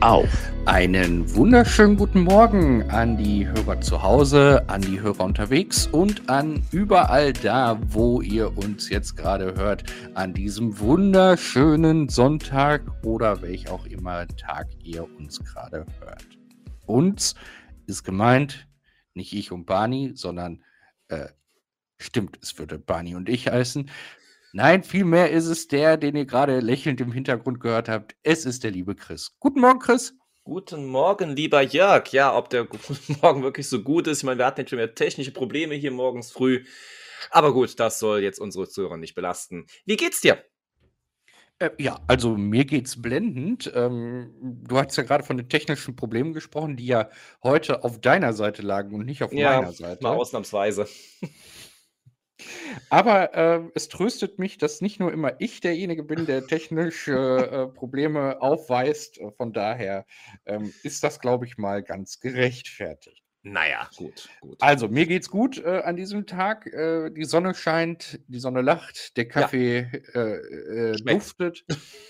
auf. Einen wunderschönen guten Morgen an die Hörer zu Hause, an die Hörer unterwegs und an überall da, wo ihr uns jetzt gerade hört, an diesem wunderschönen Sonntag oder welch auch immer Tag ihr uns gerade hört. Uns ist gemeint, nicht ich und Barney, sondern äh, stimmt, es würde Barney und ich heißen. Nein, vielmehr ist es der, den ihr gerade lächelnd im Hintergrund gehört habt. Es ist der liebe Chris. Guten Morgen, Chris. Guten Morgen, lieber Jörg. Ja, ob der Guten Morgen wirklich so gut ist. Ich meine, wir hatten jetzt schon wieder technische Probleme hier morgens früh. Aber gut, das soll jetzt unsere Zuhörer nicht belasten. Wie geht's dir? Äh, ja, also mir geht's blendend. Ähm, du hast ja gerade von den technischen Problemen gesprochen, die ja heute auf deiner Seite lagen und nicht auf Ja, meiner Seite. mal ausnahmsweise. Aber äh, es tröstet mich, dass nicht nur immer ich derjenige bin, der technische äh, Probleme aufweist. Von daher ähm, ist das, glaube ich, mal ganz gerechtfertigt. Naja, gut, gut. Also, mir geht's gut äh, an diesem Tag. Äh, die Sonne scheint, die Sonne lacht, der Ja, Kaffee äh, äh, schmeckt. duftet.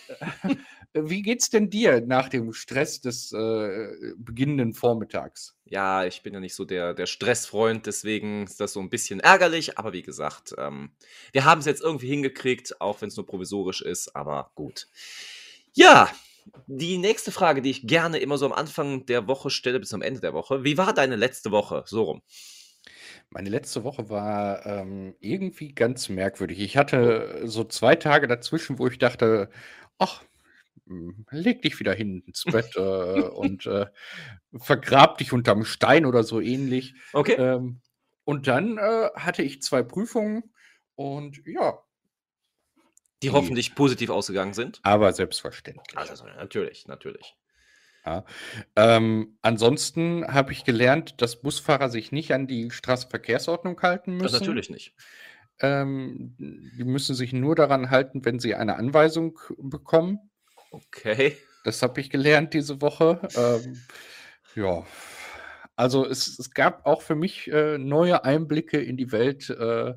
Wie geht's denn dir nach dem Stress des äh, beginnenden Vormittags? Ja, ich bin ja nicht so der, der Stressfreund, deswegen ist das so ein bisschen ärgerlich. Aber wie gesagt, ähm, wir haben es jetzt irgendwie hingekriegt, auch wenn es nur provisorisch ist. Aber gut. Ja, die nächste Frage, die ich gerne immer so am Anfang der Woche stelle, bis am Ende der Woche. Wie war deine letzte Woche? So rum. Meine letzte Woche war ähm, irgendwie ganz merkwürdig. Ich Oh. hatte so zwei Tage dazwischen, wo ich dachte, ach, hm, leg dich wieder hin ins Bett äh, und äh, vergrab dich unterm Stein oder so ähnlich. Okay. Ähm, und dann äh, hatte ich zwei Prüfungen und ja, Die die, hoffentlich positiv ausgegangen sind. aber selbstverständlich. Also, natürlich, natürlich. Ja. Ähm, ansonsten habe ich gelernt, dass Busfahrer sich nicht an die Straßenverkehrsordnung halten Das müssen. natürlich nicht. Ähm, die müssen sich nur daran halten, wenn sie eine Anweisung bekommen. Okay. Das habe ich gelernt diese Woche. Ähm, ja, also es, es gab auch für mich äh, neue Einblicke in die Welt äh,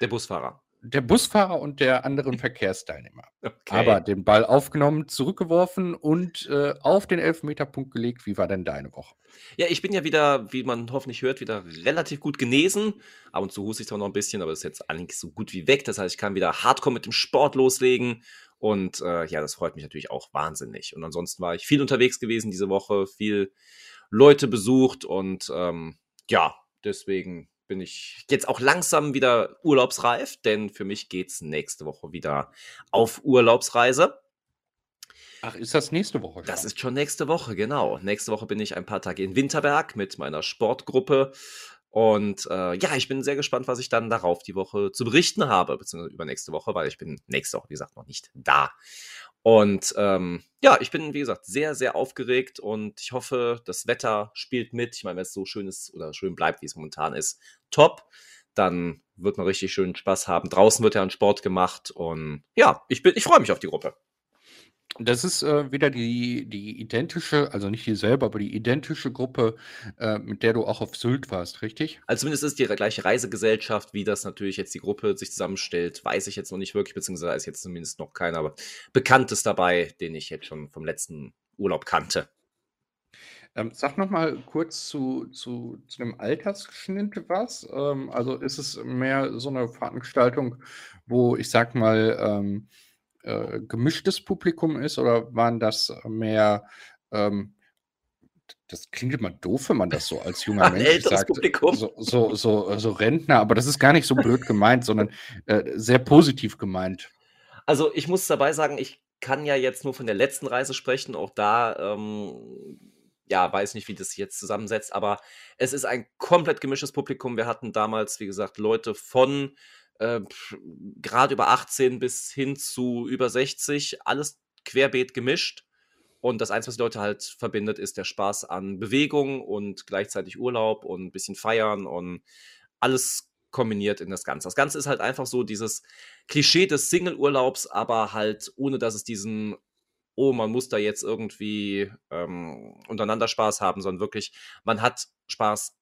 Der Busfahrer. Der Busfahrer und der anderen Verkehrsteilnehmer. Aber Okay. den Ball aufgenommen, zurückgeworfen und äh, auf den Elfmeterpunkt gelegt. Wie war denn deine Woche? Ja, ich bin ja wieder, wie man hoffentlich hört, wieder relativ gut genesen. Ab und zu huste ich zwar noch ein bisschen, aber das ist jetzt eigentlich so gut wie weg. Das heißt, ich kann wieder hardcore mit dem Sport loslegen. Und äh, ja, das freut mich natürlich auch wahnsinnig. Und ansonsten war ich viel unterwegs gewesen diese Woche, viel Leute besucht und ähm, ja, deswegen bin ich jetzt auch langsam wieder urlaubsreif, denn für mich geht's nächste Woche wieder auf Urlaubsreise. Ach, ist das nächste Woche Das schon? ist schon nächste Woche, genau. Nächste Woche bin ich ein paar Tage in Winterberg mit meiner Sportgruppe. Und äh, ja, ich bin sehr gespannt, was ich dann darauf die Woche zu berichten habe, beziehungsweise übernächste Woche, weil ich bin nächste Woche, wie gesagt, noch nicht da. Und ähm, ja, ich bin, wie gesagt, sehr, sehr aufgeregt und ich hoffe, das Wetter spielt mit. Ich meine, wenn es so schön ist oder schön bleibt, wie es momentan ist, top. Dann wird man richtig schön Spaß haben. Draußen wird ja ein Sport gemacht und ja, ich, bin, ich freue mich auf die Gruppe. Das ist äh, wieder die, die identische, also nicht dieselbe, aber die identische Gruppe, äh, mit der du auch auf Sylt warst, richtig? Also zumindest ist die gleiche Reisegesellschaft, wie das natürlich jetzt die Gruppe sich zusammenstellt, weiß ich jetzt noch nicht wirklich, beziehungsweise ist jetzt zumindest noch keiner aber Bekanntes dabei, den ich jetzt schon vom letzten Urlaub kannte. Ähm, sag noch mal kurz zu, zu, zu dem Altersschnitt was. Ähm, also ist es mehr so eine Veranstaltung, wo ich sag mal ähm, äh, gemischtes Publikum ist oder waren das mehr, ähm, das klingt immer doof, wenn man das so als junger Mensch sagt, Publikum. so, so, so, so Rentner, aber das ist gar nicht so blöd gemeint, sondern äh, sehr positiv gemeint. Also ich muss dabei sagen, ich kann ja jetzt nur von der letzten Reise sprechen. Auch da, ähm, ja, weiß nicht, wie das jetzt zusammensetzt, aber es ist ein komplett gemischtes Publikum. Wir hatten damals, wie gesagt, Leute von äh, gerade über 18 bis hin zu über 60, alles querbeet gemischt. Und das Einzige, was die Leute halt verbindet, ist der Spaß an Bewegung und gleichzeitig Urlaub und ein bisschen feiern und alles kombiniert in das Ganze. Das Ganze ist halt einfach so dieses Klischee des Single-Urlaubs, aber halt ohne, dass es diesen oh, man muss da jetzt irgendwie ähm, untereinander Spaß haben, sondern wirklich, man hat Spaß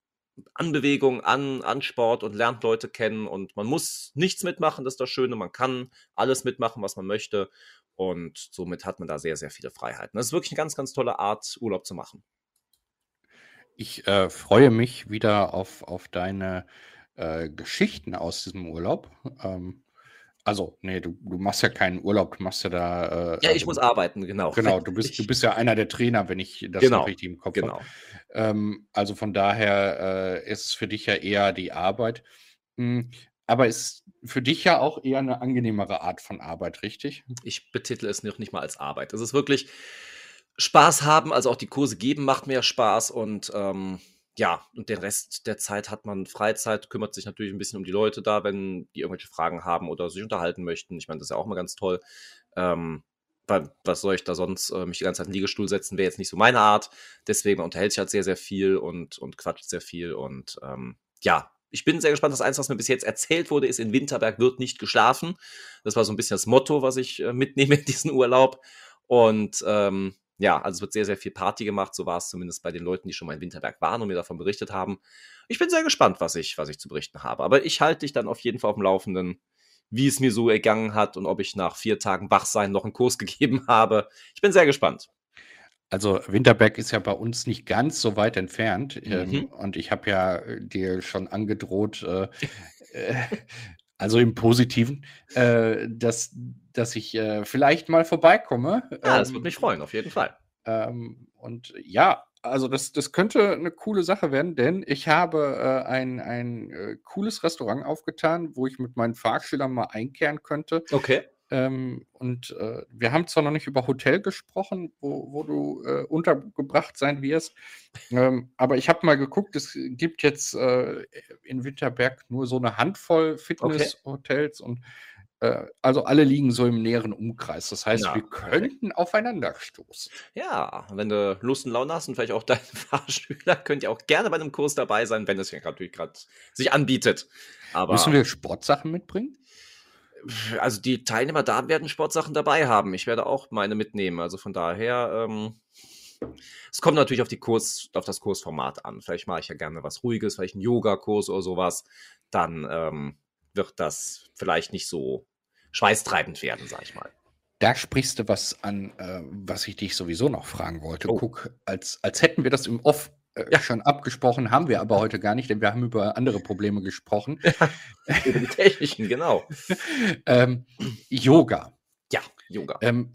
an Bewegung, an, an Sport und lernt Leute kennen und man muss nichts mitmachen, das ist das Schöne, man kann alles mitmachen, was man möchte und somit hat man da sehr, sehr viele Freiheiten. Das ist wirklich eine ganz, ganz tolle Art, Urlaub zu machen. Ich äh, freue mich wieder auf, auf deine äh, Geschichten aus diesem Urlaub. Ähm, also, nee, du, du machst ja keinen Urlaub, du machst ja da. Äh, ja, ich also, muss arbeiten, genau. Genau, du bist, du bist ja einer der Trainer, wenn ich das genau, noch richtig im Kopf genau. habe. Ähm, also von daher äh, ist es für dich ja eher die Arbeit. Mhm. Aber ist für dich ja auch eher eine angenehmere Art von Arbeit, richtig? Ich betitle es noch nicht mal als Arbeit. Es ist wirklich Spaß haben, also auch die Kurse geben, macht mir Spaß und ähm, ja, und den Rest der Zeit hat man Freizeit, kümmert sich natürlich ein bisschen um die Leute da, wenn die irgendwelche Fragen haben oder sich unterhalten möchten. Ich meine, das ist ja auch mal ganz toll. Ähm, was soll ich da sonst äh, mich die ganze Zeit in den Liegestuhl setzen, wäre jetzt nicht so meine Art. Deswegen unterhält sich halt sehr, sehr viel und, und quatscht sehr viel. Und ähm, ja, ich bin sehr gespannt. Das Einzige, was mir bis jetzt erzählt wurde, ist, in Winterberg wird nicht geschlafen. Das war so ein bisschen das Motto, was ich äh, mitnehme in diesen Urlaub. Und ähm, ja, also es wird sehr, sehr viel Party gemacht. So war es zumindest bei den Leuten, die schon mal in Winterberg waren und mir davon berichtet haben. Ich bin sehr gespannt, was ich, was ich zu berichten habe. Aber ich halte dich dann auf jeden Fall auf dem Laufenden, wie es mir so ergangen hat und ob ich nach vier Tagen Wachsein noch einen Kurs gegeben habe. Ich bin sehr gespannt. Also Winterberg ist ja bei uns nicht ganz so weit entfernt. Ähm, mhm. Ähm, und ich habe ja äh, dir schon angedroht, äh, äh, also im Positiven, äh, dass, dass ich äh, vielleicht mal vorbeikomme. Ja, das würde ähm, mich freuen, auf jeden Fall. Ähm, und ja, also das, das könnte eine coole Sache werden, denn ich habe äh, ein, ein äh, cooles Restaurant aufgetan, wo ich mit meinen Fahrschülern mal einkehren könnte. Okay. Ähm, und äh, wir haben zwar noch nicht über Hotel gesprochen, wo, wo du äh, untergebracht sein wirst, ähm, aber ich habe mal geguckt, es gibt jetzt äh, in Winterberg nur so eine Handvoll Fitnesshotels okay. und äh, also alle liegen so im näheren Umkreis. Das heißt, ja. wir könnten aufeinander stoßen. Ja, wenn du Lust und Laune hast und vielleicht auch deine Fahrschüler, könnt ihr auch gerne bei einem Kurs dabei sein, wenn es ja natürlich gerade sich anbietet. Aber Müssen wir Sportsachen mitbringen? also die Teilnehmer da werden Sportsachen dabei haben. Ich werde auch meine mitnehmen. Also von daher, ähm, es kommt natürlich auf die Kurs, auf das Kursformat an. Vielleicht mache ich ja gerne was Ruhiges, vielleicht einen Yoga-Kurs oder sowas. Dann ähm, wird das vielleicht nicht so schweißtreibend werden, sag ich mal. Da sprichst du was an, äh, was ich dich sowieso noch fragen wollte. Oh. Guck, als, als hätten wir das im Off äh, ja. schon abgesprochen, haben wir aber heute gar nicht, denn wir haben über andere Probleme gesprochen. Ja, über die technischen, genau. ähm, Yoga. Ja, Yoga. Ähm,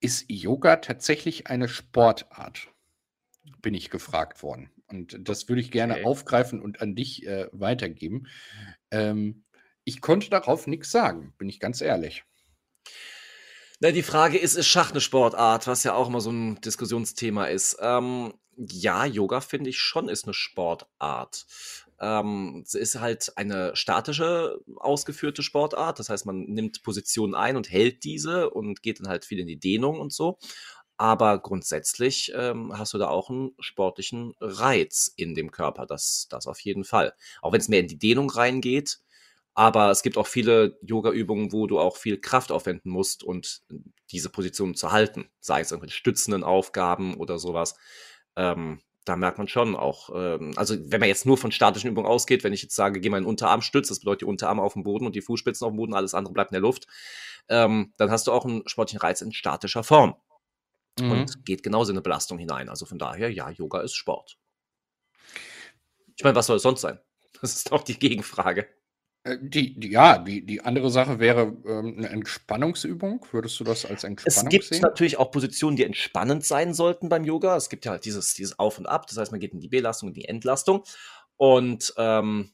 ist Yoga tatsächlich eine Sportart? Bin ich gefragt worden. Und das würde ich gerne okay. aufgreifen und an dich äh, weitergeben. Ähm, ich konnte darauf nichts sagen, bin ich ganz ehrlich. Na, die Frage ist, ist Schach eine Sportart, was ja auch immer so ein Diskussionsthema ist. Ähm, ja, Yoga finde ich schon ist eine Sportart. Ähm, es ist halt eine statische, ausgeführte Sportart. Das heißt, man nimmt Positionen ein und hält diese und geht dann halt viel in die Dehnung und so. Aber grundsätzlich ähm, hast du da auch einen sportlichen Reiz in dem Körper. Das, das auf jeden Fall. Auch wenn es mehr in die Dehnung reingeht. Aber es gibt auch viele Yoga-Übungen, wo du auch viel Kraft aufwenden musst und diese Position zu halten. Sei es irgendwelche stützenden Aufgaben oder sowas ähm, da merkt man schon auch, ähm, also wenn man jetzt nur von statischen Übungen ausgeht, wenn ich jetzt sage, geh mal in den Unterarm stützt, das bedeutet die Unterarme auf dem Boden und die Fußspitzen auf dem Boden, alles andere bleibt in der Luft, ähm, dann hast du auch einen sportlichen Reiz in statischer Form. Mhm. Und geht genauso in eine Belastung hinein. Also von daher, ja, Yoga ist Sport. Ich meine, was soll es sonst sein? Das ist doch die Gegenfrage. Äh, die, die, ja, die, die andere Sache wäre ähm, eine Entspannungsübung. Würdest du das als Entspannung sehen? Es gibt sehen? natürlich auch Positionen, die entspannend sein sollten beim Yoga. Es gibt ja halt dieses, dieses Auf und Ab. Das heißt, man geht in die Belastung, in die Entlastung. Und ähm,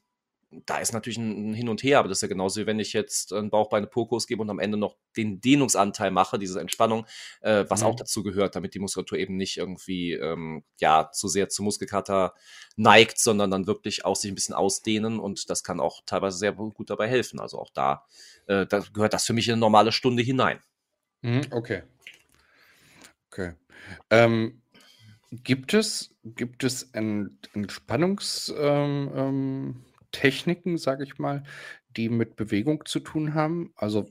da ist natürlich ein, Hin und Her, aber das ist ja genauso wie wenn ich jetzt einen Bauchbeine-Po-Kurs gebe und am Ende noch den Dehnungsanteil mache, diese Entspannung, äh, was mhm. auch dazu gehört, damit die Muskulatur eben nicht irgendwie ähm, ja zu sehr zu Muskelkater neigt, sondern dann wirklich auch sich ein bisschen ausdehnen und das kann auch teilweise sehr gut dabei helfen. Also auch da, äh, da gehört das für mich in eine normale Stunde hinein. Mhm, okay. Okay. Ähm, gibt es, gibt es Ent Entspannungstechniken, ähm, ähm, sage ich mal, die mit Bewegung zu tun haben? Also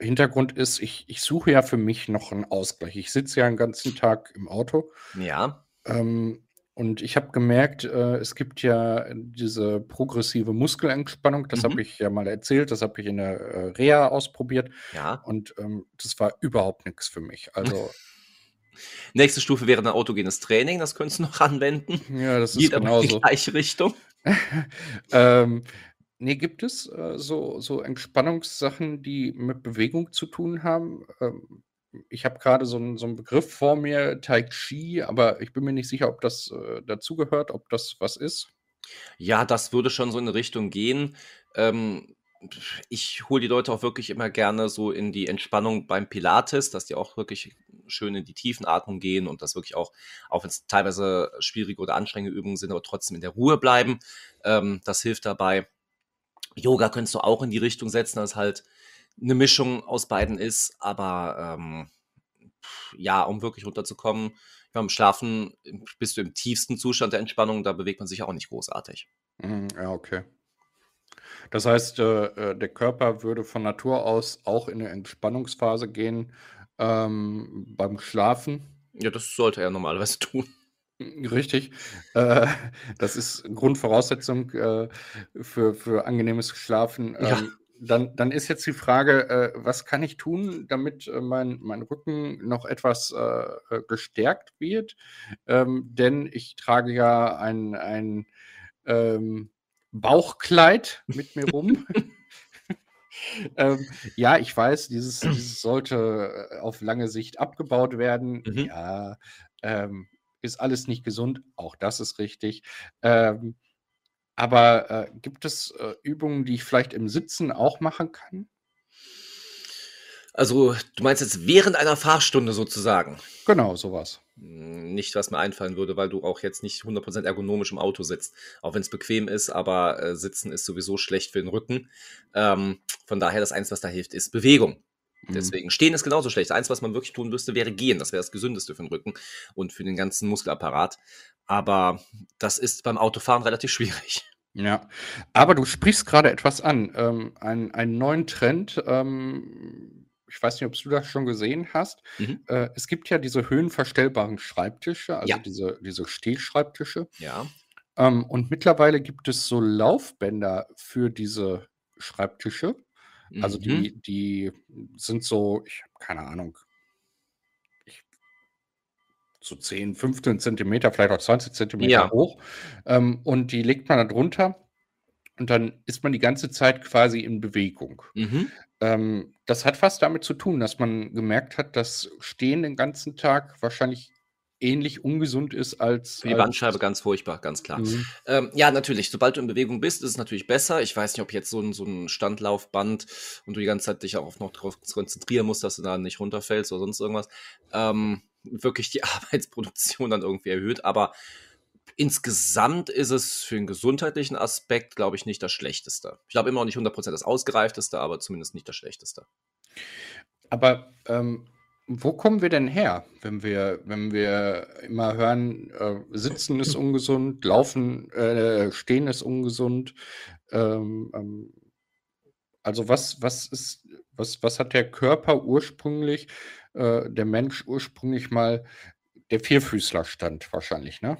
Hintergrund ist, ich, ich suche ja für mich noch einen Ausgleich. Ich sitze ja den ganzen Tag im Auto. Ja. Ähm, und ich habe gemerkt, äh, es gibt ja diese progressive Muskelentspannung, das habe Mhm. ich ja mal erzählt, das habe ich in der äh, Reha ausprobiert Ja. und ähm, das war überhaupt nichts für mich. Also, Nächste Stufe wäre dann autogenes Training, das könntest du noch anwenden. ja, das ist Geht aber in die genauso. gleiche Richtung. Ähm, ne, gibt es äh, so, so Entspannungssachen, die mit Bewegung zu tun haben? Ähm, ich habe gerade so einen so 'n Begriff vor mir, Tai Chi, aber ich bin mir nicht sicher, ob das äh, dazugehört, ob das was ist. Ja, das würde schon so in 'ne Richtung gehen. Ähm, ich hole die Leute auch wirklich immer gerne so in die Entspannung beim Pilates, dass die auch wirklich schön in die Tiefenatmung gehen und das wirklich auch, auch wenn es teilweise schwierige oder anstrengende Übungen sind, aber trotzdem in der Ruhe bleiben. Ähm, das hilft dabei. Yoga könntest du auch in die Richtung setzen, dass halt eine Mischung aus beiden ist, aber ähm, ja, um wirklich runterzukommen, beim Schlafen bist du im tiefsten Zustand der Entspannung, da bewegt man sich auch nicht großartig. Mhm, ja, okay. Das heißt, äh, äh, der Körper würde von Natur aus auch in 'ne Entspannungsphase gehen, ähm, beim Schlafen? Ja, das sollte er normalerweise tun. Richtig. Äh, das ist Grundvoraussetzung, äh, für für angenehmes Schlafen. Ja. Ähm, dann dann ist jetzt die Frage, äh, was kann ich tun, damit, äh, mein mein Rücken noch etwas, äh, äh, gestärkt wird? Ähm, denn ich trage ja ein ein, ähm, Bauchkleid mit mir rum. Ähm, ja, ich weiß, dieses dieses sollte, äh, auf lange Sicht abgebaut werden. Mhm. Ja, ähm, ist alles nicht gesund, auch das ist richtig. Ähm, aber, äh, gibt es, äh, Übungen, die ich vielleicht im Sitzen auch machen kann? Also, du meinst jetzt während einer Fahrstunde sozusagen? Genau, so was. Hm, nicht, was mir einfallen würde, weil du auch jetzt nicht 100% ergonomisch im Auto sitzt. Auch wenn es bequem ist, aber, äh, Sitzen ist sowieso schlecht für den Rücken. Ähm, von daher das Einzige, was da hilft, ist Bewegung. Mhm. Deswegen Stehen ist genauso schlecht. Das Einzige, was man wirklich tun müsste, wäre Gehen. Das wäre das Gesündeste für den Rücken und für den ganzen Muskelapparat. Aber das ist beim Autofahren relativ schwierig. Ja, aber du sprichst grade etwas an, ähm, einen einen neuen Trend, ähm, ich weiß nicht, ob du das schon gesehen hast. Mhm. Äh, es gibt ja diese höhenverstellbaren Schreibtische, also Ja. diese diese Stehschreibtische. Ja. Ähm, und mittlerweile gibt es so Laufbänder für diese Schreibtische. Also, Mhm. die die sind so, ich habe keine Ahnung so 10, 15 Zentimeter, vielleicht auch 20 Zentimeter Ja. hoch. Ähm, und die legt man da drunter und dann ist man die ganze Zeit quasi in Bewegung. Mhm. Ähm, das hat was damit zu tun, dass man gemerkt hat, dass Stehen den ganzen Tag wahrscheinlich ähnlich ungesund ist als Für die Bandscheibe ganz furchtbar, ganz klar. Mhm. Ähm, ja, natürlich, sobald du in Bewegung bist, ist es natürlich besser. Ich weiß nicht, ob jetzt so 'n so 'n Standlaufband und du die ganze Zeit dich auch noch drauf konzentrieren musst, dass du da nicht runterfällst oder sonst irgendwas, ähm, wirklich die Arbeitsproduktion dann irgendwie erhöht. Aber insgesamt ist es für 'n gesundheitlichen Aspekt, glaube ich, nicht das Schlechteste. Ich glaube immer noch nicht 100% das Ausgereifteste, aber zumindest nicht das Schlechteste. Aber, ähm, wo kommen wir denn her, wenn wir wenn wir immer hören, äh, Sitzen ist ungesund, Laufen äh, Stehen ist ungesund? Ähm, ähm, also, was was ist was was hat der Körper ursprünglich äh, der Mensch ursprünglich mal der Vierfüßlerstand wahrscheinlich, ne?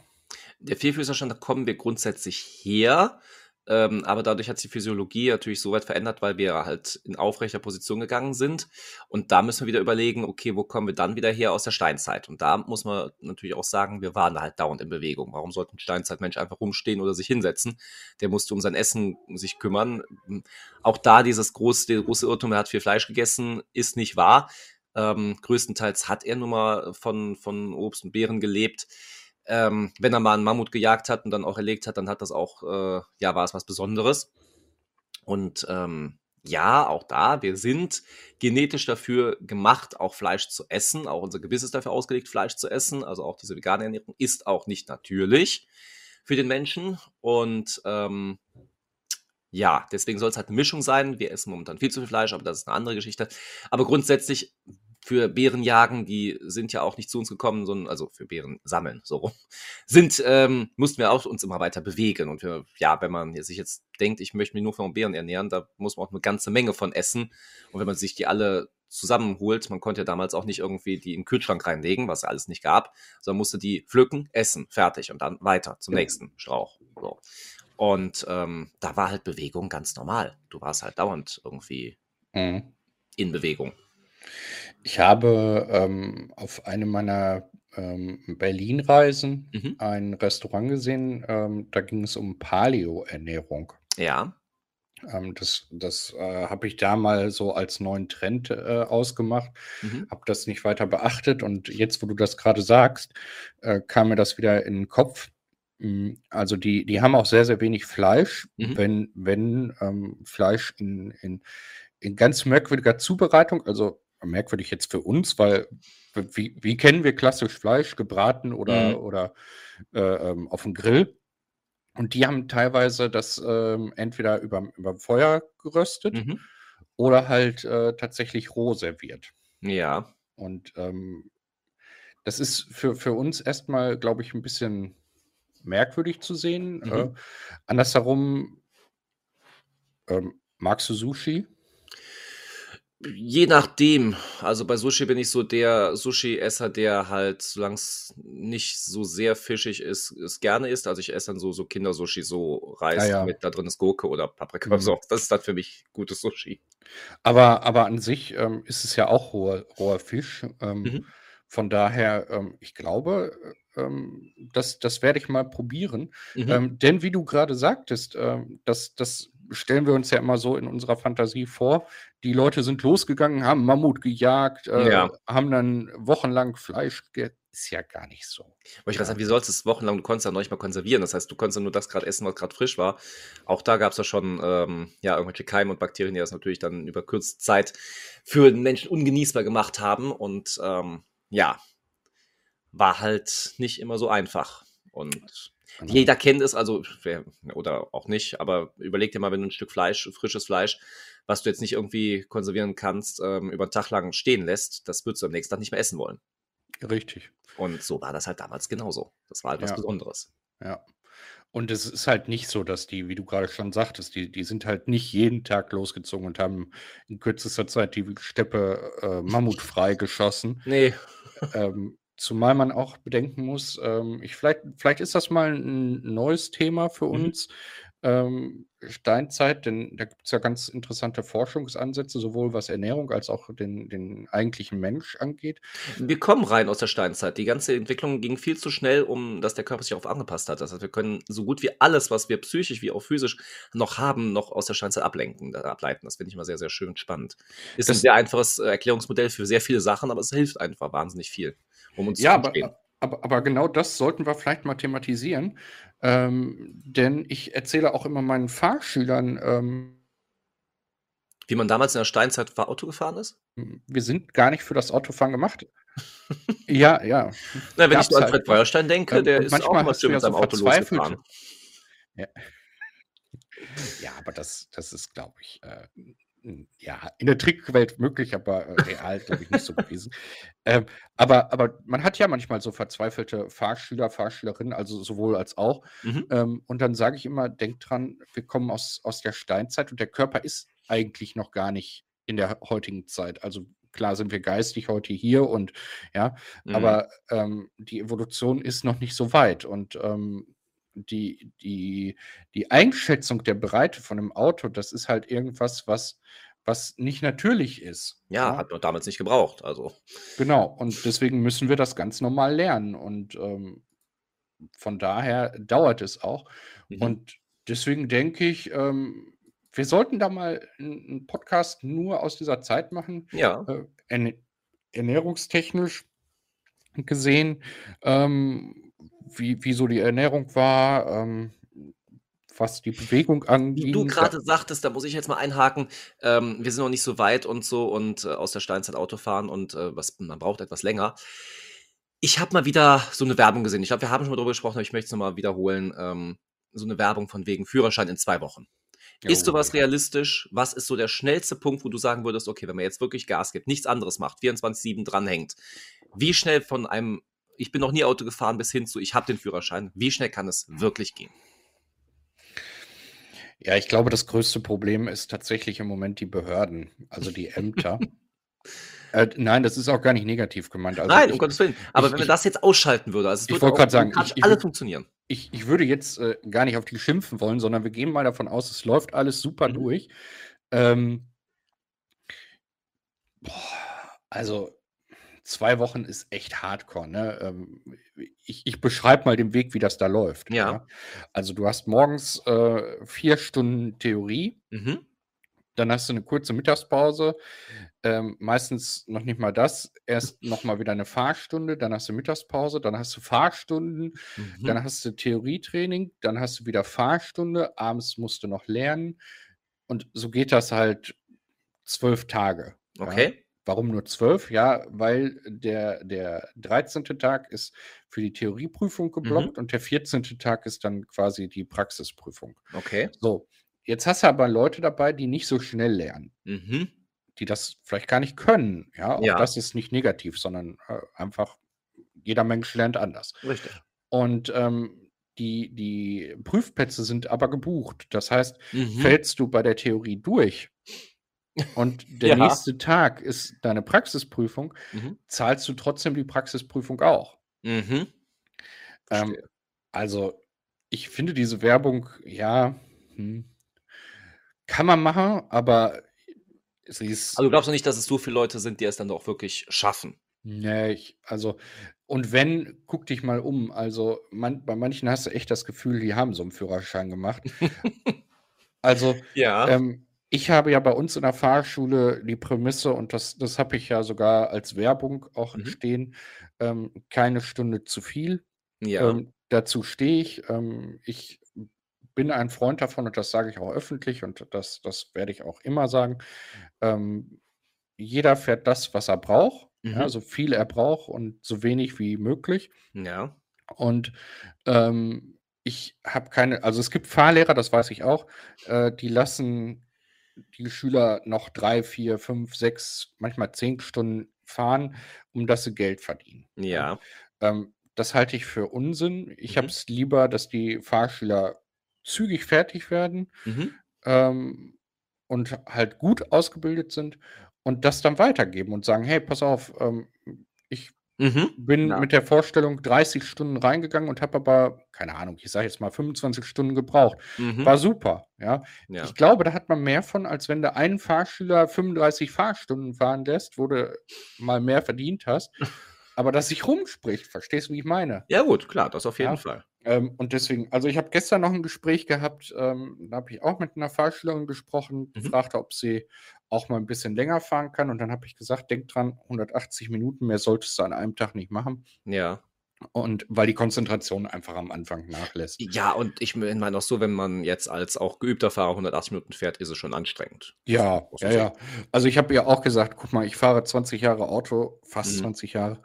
Der Vierfüßlerstand, da kommen wir grundsätzlich her, ähm, aber dadurch hat sich die Physiologie natürlich so weit verändert, weil wir halt in aufrechter Position gegangen sind. Und da müssen wir wieder überlegen: „Okay, wo kommen wir dann wieder her?“ Aus der Steinzeit. Und da muss man natürlich auch sagen, wir waren halt dauernd in Bewegung. Warum sollte 'n Steinzeitmensch einfach rumstehen oder sich hinsetzen? Der musste um sein Essen sich kümmern. Auch da dieses groß der große Irrtum, er hat viel Fleisch gegessen, ist nicht wahr. Ähm, größtenteils hat er nun mal von von Obst und Beeren gelebt. Ähm, wenn er mal 'n Mammut gejagt hat und dann auch erlegt hat, dann hat das auch äh, ja, war es was Besonderes. Und, ähm, ja, auch da, wir sind genetisch dafür gemacht, auch Fleisch zu essen. Auch unser Gebiss ist dafür ausgelegt, Fleisch zu essen. Also, auch diese vegane Ernährung ist auch nicht natürlich für den Menschen. Und, ähm, ja, deswegen soll's halt 'ne Mischung sein. Wir essen momentan viel zu viel Fleisch, aber das ist 'ne andere Geschichte. Aber grundsätzlich für Bären jagen, die sind ja auch nicht zu uns gekommen, sondern also für Bären sammeln, so rum, sind, ähm, mussten wir auch uns immer weiter bewegen. Und wir, ja, wenn man sich jetzt denkt, ich möchte mich nur von Bären ernähren, da muss man auch eine ganze Menge von essen. Und wenn man sich die alle zusammenholt, man konnte ja damals auch nicht irgendwie die in den Kühlschrank reinlegen, was alles nicht gab, sondern musste die pflücken, essen, fertig und dann weiter zum nächsten Strauch. So. Und ähm, da war halt Bewegung ganz normal. Du warst halt dauernd irgendwie mhm. in Bewegung. Ich habe ähm, auf einem meiner ähm, Berlin-Reisen mhm. ein Restaurant gesehen, ähm, da ging es um Paleo-Ernährung. Ja. Ähm, das das äh, habe ich da mal so als neuen Trend äh, ausgemacht, mhm. habe das nicht weiter beachtet und jetzt, wo du das gerade sagst, äh, kam mir das wieder in den Kopf. Hm, also die, die haben auch sehr, sehr wenig Fleisch, mhm. wenn, wenn ähm, Fleisch in, in, in ganz merkwürdiger Zubereitung, also merkwürdig jetzt für uns, weil wie, wie kennen wir klassisch Fleisch gebraten oder, mhm. oder äh, ähm, auf dem Grill? Und die haben teilweise das ähm, entweder über, über Feuer geröstet mhm. oder halt äh, tatsächlich roh serviert. Ja. Und ähm, das ist für, für uns erstmal, glaube ich, ein bisschen merkwürdig zu sehen. Mhm. Äh, andersherum, ähm, magst du Sushi? Je nachdem. Also bei Sushi bin ich so der Sushi-Esser, der halt, solange es nicht so sehr fischig ist, es gerne isst. Also ich esse dann so, so Kindersushi, so Reis Ja, ja. mit da drin ist Gurke oder Paprika Mhm. so. Das ist dann für mich gutes Sushi. Aber, aber an sich ähm, ist es ja auch roher, roher Fisch. Ähm, Mhm. von daher, ähm, ich glaube, äh, ähm, das, das werde ich mal probieren. Mhm. Ähm, denn wie du gerade sagtest, ähm, das, das stellen wir uns ja immer so in unserer Fantasie vor. Die Leute sind losgegangen, haben Mammut gejagt, äh, Ja. haben dann wochenlang Fleisch gegessen. Ist ja gar nicht so. Wollte ich gerade sagen, wie sollst du es wochenlang, du konntest ja noch nicht mal konservieren. Das heißt, du konntest ja nur das gerade essen, was gerade frisch war. Auch da gab es ja schon ähm, ja, irgendwelche Keime und Bakterien, die das natürlich dann über kürzeste Zeit für den Menschen ungenießbar gemacht haben. Und ähm, ja, war halt nicht immer so einfach. Und Genau. jeder kennt es, also, oder auch nicht, aber überleg dir mal, wenn du ein Stück Fleisch, frisches Fleisch, was du jetzt nicht irgendwie konservieren kannst, ähm, über einen Tag lang stehen lässt, das würdest du am nächsten Tag nicht mehr essen wollen. Richtig. Und so war das halt damals genauso. Das war halt was Ja. Besonderes. Ja. Und es ist halt nicht so, dass die, wie du gerade schon sagtest, die, die sind halt nicht jeden Tag losgezogen und haben in kürzester Zeit die Steppe äh, Mammut freigeschossen. Nee, Ähm, zumal man auch bedenken muss, ähm, ich, vielleicht, vielleicht ist das mal ein neues Thema für Mhm. uns. Ähm, Steinzeit, denn da gibt es ja ganz interessante Forschungsansätze, sowohl was Ernährung als auch den, den eigentlichen Mensch angeht. wir kommen rein aus der Steinzeit. Die ganze Entwicklung ging viel zu schnell, um dass der Körper sich darauf angepasst hat. Das heißt, wir können so gut wie alles, was wir psychisch wie auch physisch noch haben, noch aus der Steinzeit ablenken, ableiten. Das finde ich immer sehr, sehr schön und spannend. Ist ein Das- sehr einfaches äh, Erklärungsmodell für sehr viele Sachen, aber es hilft einfach wahnsinnig viel, um uns Ja, zu aber, verstehen. aber, aber genau das sollten wir vielleicht mal thematisieren. Ähm, denn ich erzähle auch immer meinen Fahrschülern, ähm, Wie man damals in der Steinzeit Auto gefahren ist? wir sind gar nicht für das Autofahren gemacht. ja, ja. Na, wenn Gab's ich so an halt Fred. Feuerstein denke, Ähm, der ist auch du schön ja mit so seinem Auto verzweifelte. losgefahren. Ja. ja, aber das, das ist, glaube ich, äh, ja, in der Trickwelt möglich, aber äh, real, glaube ich, nicht so gewesen. Ähm, aber, aber man hat ja manchmal so verzweifelte Fahrschüler, Fahrschülerinnen, also sowohl als auch. Mhm. Ähm, und dann sage ich immer, denkt dran, wir kommen aus, aus der Steinzeit und der Körper ist eigentlich noch gar nicht in der heutigen Zeit. Also klar sind wir geistig heute hier und ja, Mhm. aber ähm, die Evolution ist noch nicht so weit. Und ähm, die, die, die Einschätzung der Breite von einem Auto, das ist halt irgendwas, was, was nicht natürlich ist. Ja, hat man damals nicht gebraucht. Also, Genau, und deswegen müssen wir das ganz normal lernen. Und ähm, von daher dauert es auch. mhm. Und deswegen denke ich, ähm, wir sollten da mal einen Podcast nur aus dieser Zeit machen, ja. äh, ernährungstechnisch gesehen, ähm, wie, wie so die Ernährung war, ähm, was die Bewegung Wie anging. du gerade sagtest, da muss ich jetzt mal einhaken, ähm, wir sind noch nicht so weit und so und äh, aus der Steinzeit Auto fahren und äh, was, man braucht etwas länger. Ich habe mal wieder so eine Werbung gesehen. Ich glaube, wir haben schon mal darüber gesprochen, aber ich möchte es nochmal wiederholen. Ähm, so eine Werbung von wegen Führerschein in zwei Wochen. Ist Oh, sowas ja. realistisch? Was ist so der schnellste Punkt, wo du sagen würdest, okay, wenn man jetzt wirklich Gas gibt, nichts anderes macht, 24/7 dranhängt, wie schnell von einem ich bin noch nie Auto gefahren bis hin zu ich habe den Führerschein, wie schnell kann es wirklich gehen? Ja, ich glaube, das größte Problem ist tatsächlich im Moment die Behörden, also die Ämter. Äh, nein, das ist auch gar nicht negativ gemeint. Also Nein, ich, um Gottes Willen. Aber ich- wenn ich- das jetzt ausschalten würde, also es ich würde wollte auch gerade sagen, demokratisch ich- alles funktionieren. ich, ich würde jetzt äh, gar nicht auf die schimpfen wollen, sondern wir gehen mal davon aus, es läuft alles super Mhm. durch. Ähm, boah, also zwei Wochen ist echt hardcore. Ne? Ähm, ich ich beschreibe mal den Weg, wie das da läuft. Ja. Also du hast morgens äh, vier Stunden Theorie, Mhm. dann hast du eine kurze Mittagspause, ähm, meistens noch nicht mal das, erst noch mal wieder eine Fahrstunde, dann hast du Mittagspause, dann hast du Fahrstunden, Mhm. dann hast du Theorietraining, dann hast du wieder Fahrstunde, abends musst du noch lernen und so geht das halt zwölf Tage. ja. Warum nur zwölf? Ja, weil der, der 13. Tag ist für die Theorieprüfung geblockt und der 14. Tag ist dann quasi die Praxisprüfung. Okay. So, jetzt hast du aber Leute dabei, die nicht so schnell lernen, Mhm. die das vielleicht gar nicht können. Ja, auch Ja. das ist nicht negativ, sondern äh, einfach jeder Mensch lernt anders. Richtig. Und ähm, die, die Prüfplätze sind aber gebucht. Das heißt, Mhm. fällst du bei der Theorie durch und der Ja. nächste Tag ist deine Praxisprüfung, Mhm. zahlst du trotzdem die Praxisprüfung auch. Mhm. Ähm, also, ich finde diese Werbung, ja, hm, kann man machen, aber sie ist. Also du glaubst doch nicht, dass es so viele Leute sind, die es dann auch wirklich schaffen. Nee, ich, also, und wenn, guck dich mal um. Also, man, bei manchen hast du echt das Gefühl, die haben so einen Führerschein gemacht. Also, Ja. ähm, ich habe ja bei uns in der Fahrschule die Prämisse, und das, das habe ich ja sogar als Werbung auch Mhm. stehen, ähm, keine Stunde zu viel. ja. Ähm, dazu stehe ich. Ähm, ich bin ein Freund davon, und das sage ich auch öffentlich, und das, das werde ich auch immer sagen. Ähm, jeder fährt das, was er braucht, ja, Mhm. so viel er braucht und so wenig wie möglich. ja. Und ähm, ich habe keine, also es gibt Fahrlehrer, das weiß ich auch, äh, die lassen die Schüler noch drei, vier, fünf, sechs, manchmal zehn Stunden fahren, um dass sie Geld verdienen. Ja. Ähm, das halte ich für Unsinn. Ich Mhm. habe es lieber, dass die Fahrschüler zügig fertig werden Mhm. ähm, und halt gut ausgebildet sind und das dann weitergeben und sagen, hey, pass auf, ähm, ich Mhm. bin Ja. mit der Vorstellung 30 Stunden reingegangen und habe aber, keine Ahnung, ich sage jetzt mal 25 Stunden gebraucht. Mhm. War super, ja. Ja. Ich glaube, da hat man mehr von, als wenn du einen Fahrschüler 35 Fahrstunden fahren lässt, wo du mal mehr verdient hast, aber das sich rumspricht. Verstehst du, wie ich meine? ja, gut, klar, das auf jeden Ja. Fall. Ähm, und deswegen, also ich habe gestern noch ein Gespräch gehabt, ähm, da habe ich auch mit einer Fahrschülerin gesprochen, Mhm. fragte, ob sie auch mal ein bisschen länger fahren kann. Und dann habe ich gesagt, denk dran, 180 Minuten mehr solltest du an einem Tag nicht machen. Ja. Und weil die Konzentration einfach am Anfang nachlässt. Ja, und ich meine auch so, wenn man jetzt als auch geübter Fahrer 180 Minuten fährt, ist es schon anstrengend. Ja, ja, ja. Also ich habe ihr auch gesagt, guck mal, ich fahre 20 Jahre Auto, fast Mhm. 20 Jahre.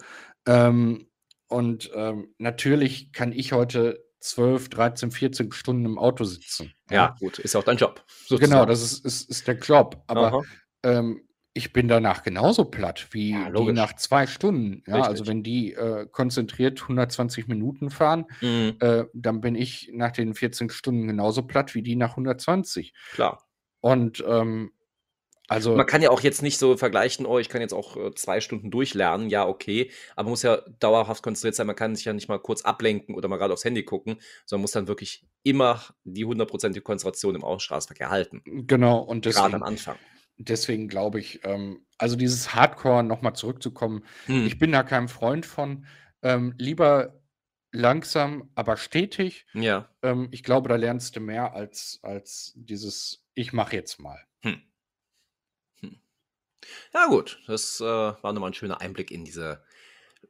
Ähm, und ähm, natürlich kann ich heute 12, 13, 14 Stunden im Auto sitzen. Ja, gut, ist ja auch dein Job. Genau, sozusagen. das ist, ist, ist der Job. Aber ähm, ich bin danach genauso platt wie Ja, die nach zwei Stunden. Ja, also wenn die äh, konzentriert 120 Minuten fahren, Mhm, äh, dann bin ich nach den 14 Stunden genauso platt wie die nach 120. klar. Und ähm, also Man kann ja auch jetzt nicht so vergleichen, oh, ich kann jetzt auch äh, zwei Stunden durchlernen, ja, okay, aber man muss ja dauerhaft konzentriert sein, man kann sich ja nicht mal kurz ablenken oder mal gerade aufs Handy gucken, sondern muss dann wirklich immer die hundertprozentige Konzentration im Straßenverkehr halten, genau, und gerade am deswegen, Anfang. deswegen glaube ich, ähm, also dieses Hardcore nochmal zurückzukommen, Hm. ich bin da kein Freund von. Ähm, lieber langsam, aber stetig. Ja, Ähm, ich glaube, da lernst du mehr als, als dieses Ich mache jetzt mal. Ja, gut, das äh, war nochmal ein schöner Einblick in diese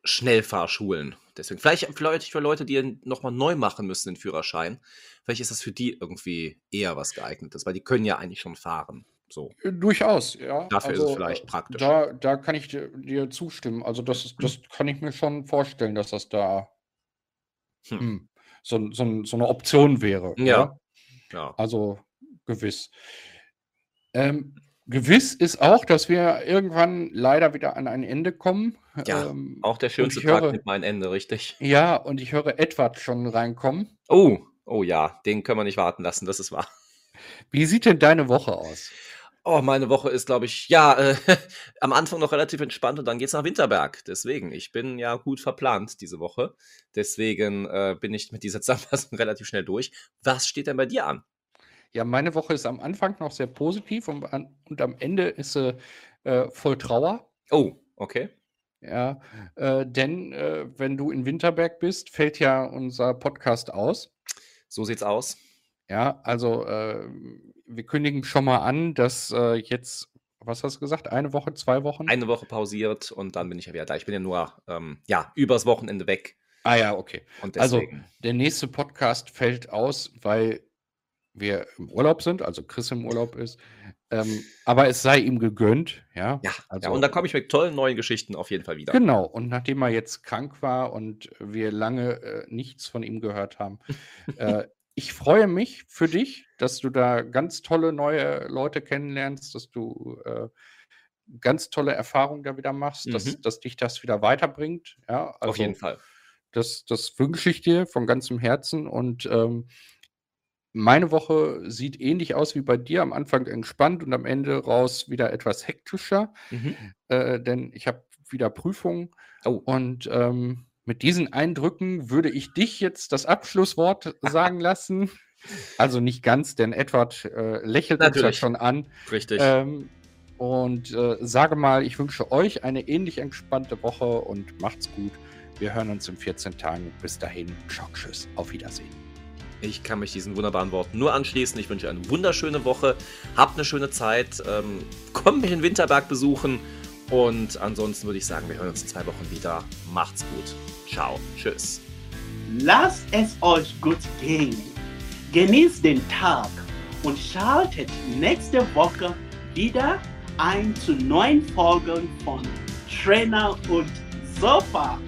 Schnellfahrschulen. Deswegen, vielleicht, vielleicht für Leute, die nochmal neu machen müssen den Führerschein, vielleicht ist das für die irgendwie eher was geeignetes, weil die können ja eigentlich schon fahren. So. Äh, Durchaus, ja. Dafür ist es Also, vielleicht praktisch. Da, da kann ich dir, dir zustimmen. Also das, ist- das kann ich mir schon vorstellen, dass das da Hm. hm, so, so, so eine Option wäre. Ja. Ja. Also gewiss. Ähm, gewiss ist auch, dass wir irgendwann leider wieder an ein Ende kommen. Ja, Ähm, auch der schönste Tag höre, nimmt mal ein Ende, richtig? ja, und ich höre Edward schon reinkommen. Oh, oh ja, den können wir nicht warten lassen, das ist wahr. Wie sieht denn deine Woche aus? Oh, meine Woche ist, glaube ich, ja, äh, am Anfang noch relativ entspannt und dann geht's nach Winterberg. Deswegen, ich bin ja gut verplant diese Woche. Deswegen äh, bin ich mit dieser Zusammenfassung relativ schnell durch. Was steht denn bei dir an? Ja, meine Woche ist am Anfang noch sehr positiv und, an, und am Ende ist sie äh, voll Trauer. Oh, okay. Ja, äh, denn äh, wenn du in Winterberg bist, fällt ja unser Podcast aus. So sieht's aus. Ja, also äh, wir kündigen schon mal an, dass äh, jetzt, was hast du gesagt, eine Woche, zwei Wochen? Eine Woche pausiert und dann bin ich ja wieder da. Ich bin ja nur, ähm, ja, übers Wochenende weg. ah ja, okay. Also der nächste Podcast fällt aus, weil wir im Urlaub sind, also Chris im Urlaub ist. Ähm, aber es sei ihm gegönnt, ja. ja, also- ja, und da komme ich mit tollen neuen Geschichten auf jeden Fall wieder. Genau, und nachdem er jetzt krank war und wir lange äh, nichts von ihm gehört haben, äh, ich freue mich für dich, dass du da ganz tolle neue Leute kennenlernst, dass du äh, ganz tolle Erfahrungen da wieder machst, dass, Mhm. dass dich das wieder weiterbringt. Ja, auf also jeden Fall. Das, das wünsche ich dir von ganzem Herzen und ähm, meine Woche sieht ähnlich aus wie bei dir, am Anfang entspannt und am Ende raus wieder etwas hektischer Mhm. äh, denn ich habe wieder Prüfungen Oh, und ähm, mit diesen Eindrücken würde ich dich jetzt das Abschlusswort sagen lassen. Also nicht ganz, denn Edward äh, lächelt uns ja Natürlich. schon an. richtig. Ähm, und äh, sage mal, ich wünsche euch eine ähnlich entspannte Woche und macht's gut. Wir hören uns in 14 Tagen. Bis dahin, ciao, tschüss, auf Wiedersehen. Ich kann mich diesen wunderbaren Worten nur anschließen. Ich wünsche eine wunderschöne Woche. Habt eine schöne Zeit. Ähm, kommt mich in Winterberg besuchen. Und ansonsten würde ich sagen, wir hören uns in zwei Wochen wieder. Macht's gut. Ciao. Tschüss. Lasst es euch gut gehen. Genießt den Tag und schaltet nächste Woche wieder ein zu neuen Folgen von Trainer und Sofa.